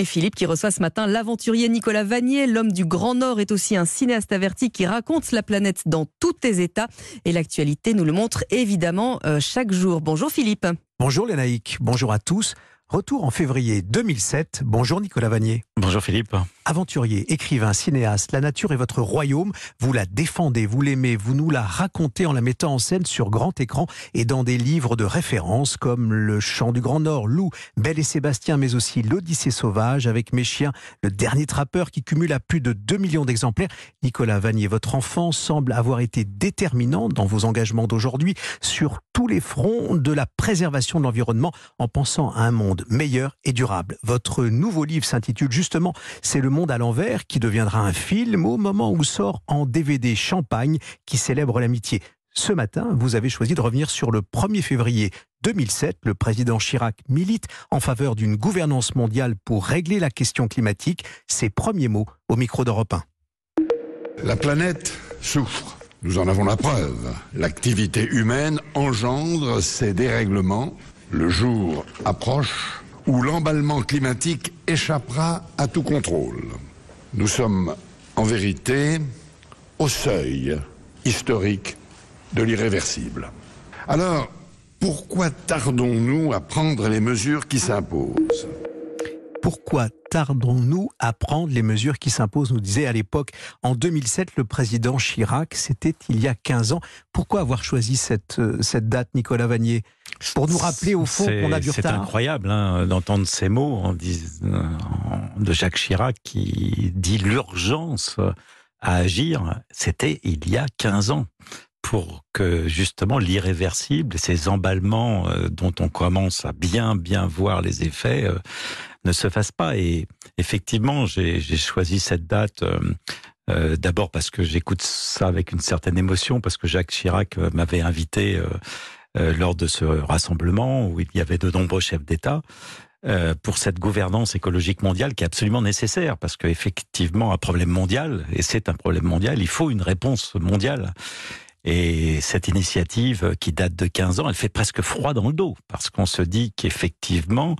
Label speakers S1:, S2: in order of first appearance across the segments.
S1: Et Philippe qui reçoit ce matin l'aventurier Nicolas Vanier. L'homme du Grand Nord est aussi un cinéaste averti qui raconte la planète dans tous les états. Et l'actualité nous le montre évidemment euh, chaque jour. Bonjour Philippe.
S2: Bonjour Lénaïque, bonjour à tous. Retour en février 2007. Bonjour Nicolas Vanier.
S3: Bonjour Philippe.
S2: Aventurier, écrivain, cinéaste, la nature est votre royaume. Vous la défendez, vous l'aimez, vous nous la racontez en la mettant en scène sur grand écran et dans des livres de référence comme Le Chant du Grand Nord, Lou, Belle et Sébastien, mais aussi L'Odyssée sauvage avec Mes chiens, le dernier trappeur qui cumule à plus de 2 millions d'exemplaires. Nicolas Vanier, votre enfant semble avoir été déterminant dans vos engagements d'aujourd'hui sur tous les fronts de la préservation de l'environnement en pensant à un monde meilleur et durable. Votre nouveau livre s'intitule C'est le monde à l'envers qui deviendra un film au moment où sort en DVD Champagne qui célèbre l'amitié. Ce matin, vous avez choisi de revenir sur le 1er février 2007. Le président Chirac milite en faveur d'une gouvernance mondiale pour régler la question climatique. Ses premiers mots au micro d'Europe 1.
S4: La planète souffre. Nous en avons la preuve. L'activité humaine engendre ces dérèglements. Le jour approche où l'emballement climatique échappera à tout contrôle. Nous sommes en vérité au seuil historique de l'irréversible. Alors, pourquoi tardons-nous à prendre les mesures qui s'imposent?
S2: Pourquoi tardons-nous à prendre les mesures qui s'imposent nous disait à l'époque, en 2007, le président Chirac, c'était il y a 15 ans. Pourquoi avoir choisi cette, euh, cette date, Nicolas Vanier? Pour nous rappeler au fond qu'on a du retard.
S3: C'est incroyable hein, d'entendre ces mots en, de Jacques Chirac qui dit l'urgence à agir. C'était il y a 15 ans pour que justement l'irréversible, ces emballements euh, dont on commence à bien bien voir les effets, euh, ne se fasse pas. Et effectivement, j'ai choisi cette date. Euh, euh, d'abord parce que j'écoute ça avec une certaine émotion, parce que Jacques Chirac euh, m'avait invité lors de ce rassemblement où il y avait de nombreux chefs d'État. pour cette gouvernance écologique mondiale qui est absolument nécessaire, parce qu'effectivement, un problème mondial, et c'est un problème mondial, il faut une réponse mondiale. Et cette initiative qui date de 15 ans, elle fait presque froid dans le dos, parce qu'on se dit qu'effectivement,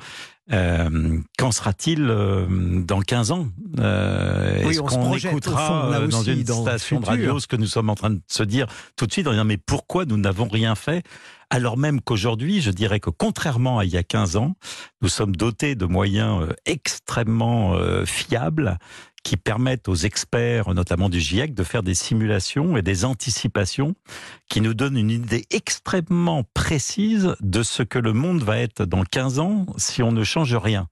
S3: euh, qu'en sera-t-il euh, dans 15 ans?
S2: Euh, Est-ce qu'on écoutera
S3: dans une station de radio ce que nous sommes en train de se dire tout de suite en disant mais pourquoi nous n'avons rien fait? Alors même qu'aujourd'hui, je dirais que contrairement à il y a 15 ans, nous sommes dotés de moyens extrêmement fiables qui permettent aux experts, notamment du GIEC, de faire des simulations et des anticipations qui nous donnent une idée extrêmement précise de ce que le monde va être dans 15 ans si on ne change rien.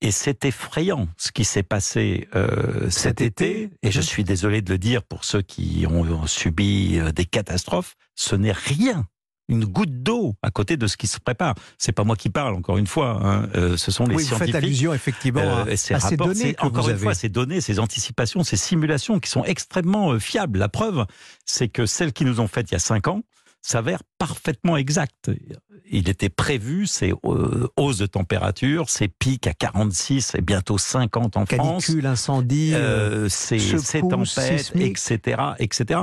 S3: Et c'est effrayant ce qui s'est passé euh, cet, été, et je suis désolé de le dire pour ceux qui ont subi euh, des catastrophes, ce n'est rien une goutte d'eau à côté de ce qui se prépare. C'est pas moi qui parle, encore une fois. Hein. Euh, ce sont les
S2: oui,
S3: scientifiques.
S2: Vous faites allusion effectivement euh, à, ces données.
S3: encore
S2: une
S3: fois, ces données, ces anticipations, ces simulations qui sont extrêmement euh, fiables. La preuve, c'est que celles qui nous ont faites il y a cinq ans s'avèrent parfaitement exactes il était prévu ces euh, hausses de température, ces pics à 46 et bientôt 50 en France.
S2: Canicule, incendie,
S3: euh, ces, tempêtes, etc., etc.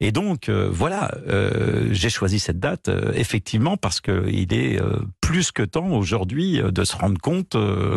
S3: Et donc, euh, voilà, j'ai choisi cette date, effectivement, parce qu'il est plus que temps aujourd'hui de se rendre compte,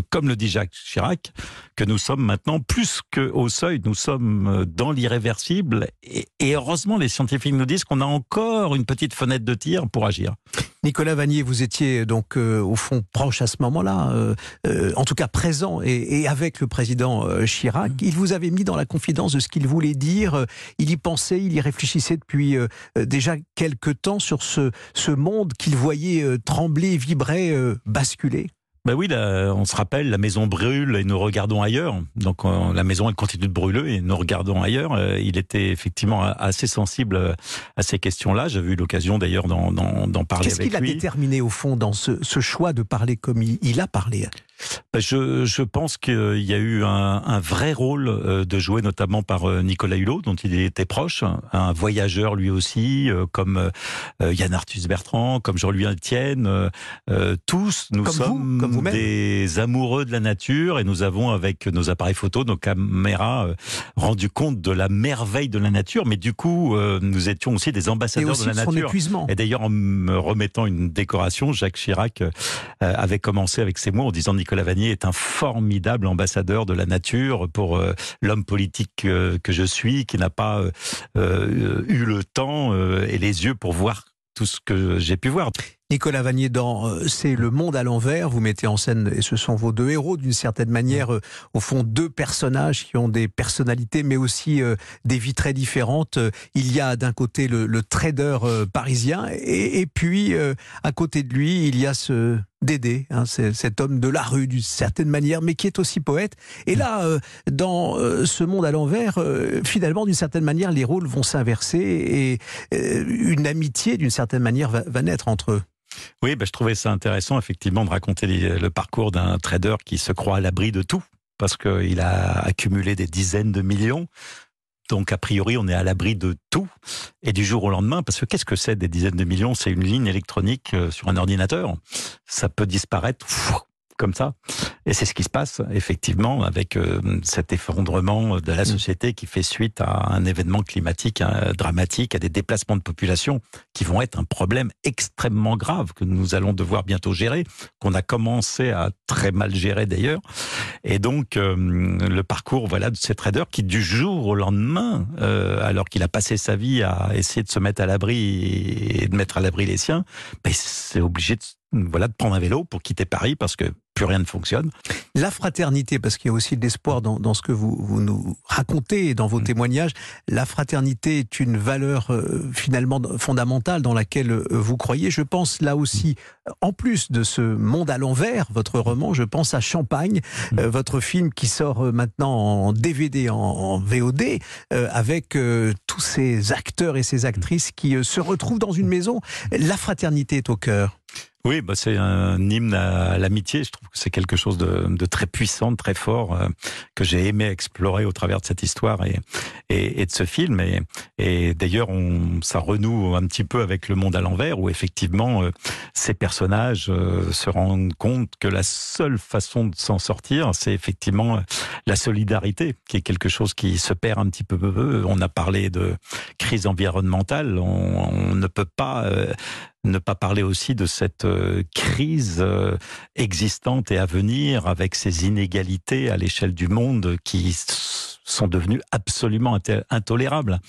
S3: comme le dit Jacques Chirac, que nous sommes maintenant plus qu'au seuil, nous sommes dans l'irréversible. Et, et heureusement, les scientifiques nous disent qu'on a encore une petite fenêtre de tir pour agir.
S2: Nicolas Vanier, vous étiez donc euh, au fond proche à ce moment-là, euh, euh, en tout cas présent et, avec le président Chirac. Il vous avait mis dans la confidence de ce qu'il voulait dire. Il y pensait, il y réfléchissait depuis déjà quelques temps sur ce monde qu'il voyait trembler, vibrer, basculer.
S3: Ben oui, on se rappelle, la maison brûle et nous regardons ailleurs. Donc la maison, elle continue de brûler et nous regardons ailleurs. Euh, il était effectivement assez sensible à ces questions-là. J'avais eu l'occasion d'ailleurs d'en parler avec lui.
S2: Qu'est-ce qu'il a déterminé au fond dans ce, ce choix de parler comme il a parlé?
S3: Je, je, pense qu'il y a eu un, un, vrai rôle euh, de jouer, notamment par euh, Nicolas Hulot, dont il était proche, un voyageur lui aussi, euh, comme Yann Arthus Bertrand, comme Jean-Louis Etienne. tous, nous sommes comme des amoureux de la nature et nous avons, avec nos appareils photo, nos caméras, rendu compte de la merveille de la nature. Mais du coup, nous étions aussi des ambassadeurs
S2: de
S3: la nature.
S2: Épuisement.
S3: Et d'ailleurs, en me remettant une décoration, Jacques Chirac avait commencé avec ces mots en disant Nicolas Nicolas Vanier est un formidable ambassadeur de la nature pour euh, l'homme politique que je suis, qui n'a pas eu le temps et les yeux pour voir tout ce que j'ai pu voir.
S2: Nicolas Vanier, dans euh, C'est le monde à l'envers, vous mettez en scène, et ce sont vos deux héros d'une certaine manière, euh, au fond deux personnages qui ont des personnalités mais aussi euh, des vies très différentes. Il y a d'un côté le, trader parisien et, puis à côté de lui il y a ce Dédé, hein, cet homme de la rue d'une certaine manière, mais qui est aussi poète. Et là, dans ce monde à l'envers, finalement, d'une certaine manière, les rôles vont s'inverser et une amitié, d'une certaine manière, va naître entre eux.
S3: Oui, bah, je trouvais ça intéressant, effectivement, de raconter le parcours d'un trader qui se croit à l'abri de tout, parce qu'il a accumulé des dizaines de millions. Donc, a priori, on est à l'abri de tout. Et du jour au lendemain, parce que qu'est-ce que c'est des dizaines de millions? C'est une ligne électronique euh, sur un ordinateur. Ça peut disparaître comme ça. Et c'est ce qui se passe effectivement avec euh, cet effondrement de la mm. société qui fait suite à un événement climatique hein, dramatique, à des déplacements de population qui vont être un problème extrêmement grave que nous allons devoir bientôt gérer, qu'on a commencé à très mal gérer d'ailleurs. Et donc euh, le parcours voilà de ces traders qui du jour au lendemain, euh, alors qu'il a passé sa vie à essayer de se mettre à l'abri et de mettre à l'abri les siens, ben, c'est obligé de voilà, de prendre un vélo pour quitter Paris parce que plus rien ne fonctionne.
S2: La fraternité, parce qu'il y a aussi de l'espoir dans, dans, ce que vous, vous, nous racontez et dans vos mm. témoignages, la fraternité est une valeur euh, finalement fondamentale dans laquelle euh, vous croyez. Je pense là aussi, mm. en plus de ce monde à l'envers, votre roman, je pense à Champagne, mm. euh, votre film qui sort maintenant en DVD, en, en VOD, avec tous ces acteurs et ces actrices qui se retrouvent dans une maison. La fraternité est au cœur.
S3: Oui, bah c'est un hymne à l'amitié. Je trouve que c'est quelque chose de, de, très puissant, de très fort, euh, que j'ai aimé explorer au travers de cette histoire et, et, et de ce film. Et, et d'ailleurs, ça renoue un petit peu avec le monde à l'envers, où effectivement, euh, ces personnages euh, se rendent compte que la seule façon de s'en sortir, c'est effectivement la solidarité, qui est quelque chose qui se perd un petit peu. On a parlé de crise environnementale. On, on ne peut pas ne pas parler aussi de cette euh, crise euh, existante et à venir avec ces inégalités à l'échelle du monde qui sont devenues absolument intolérables.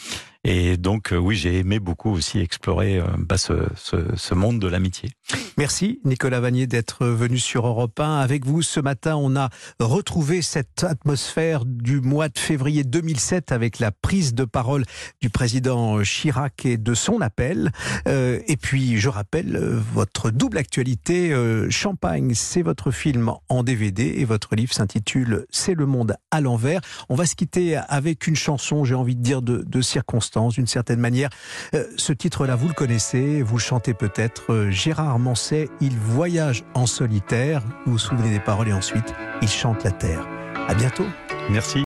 S3: Et donc, euh, oui, j'ai aimé beaucoup aussi explorer euh, bah, ce, ce, monde de l'amitié.
S2: Merci Nicolas Vanier d'être venu sur Europe 1. Avec vous, ce matin, on a retrouvé cette atmosphère du mois de février 2007 avec la prise de parole du président Chirac et de son appel. Euh, et puis, je rappelle, votre double actualité, Champagne, c'est votre film en DVD et votre livre s'intitule C'est le monde à l'envers. On va se quitter avec une chanson, j'ai envie de dire, de, de d'une certaine manière. Euh, ce titre-là, vous le connaissez, vous le chantez peut-être. Euh, Gérard Manset, il voyage en solitaire. Vous vous souvenez des paroles et ensuite, il chante la terre. À bientôt.
S3: Merci.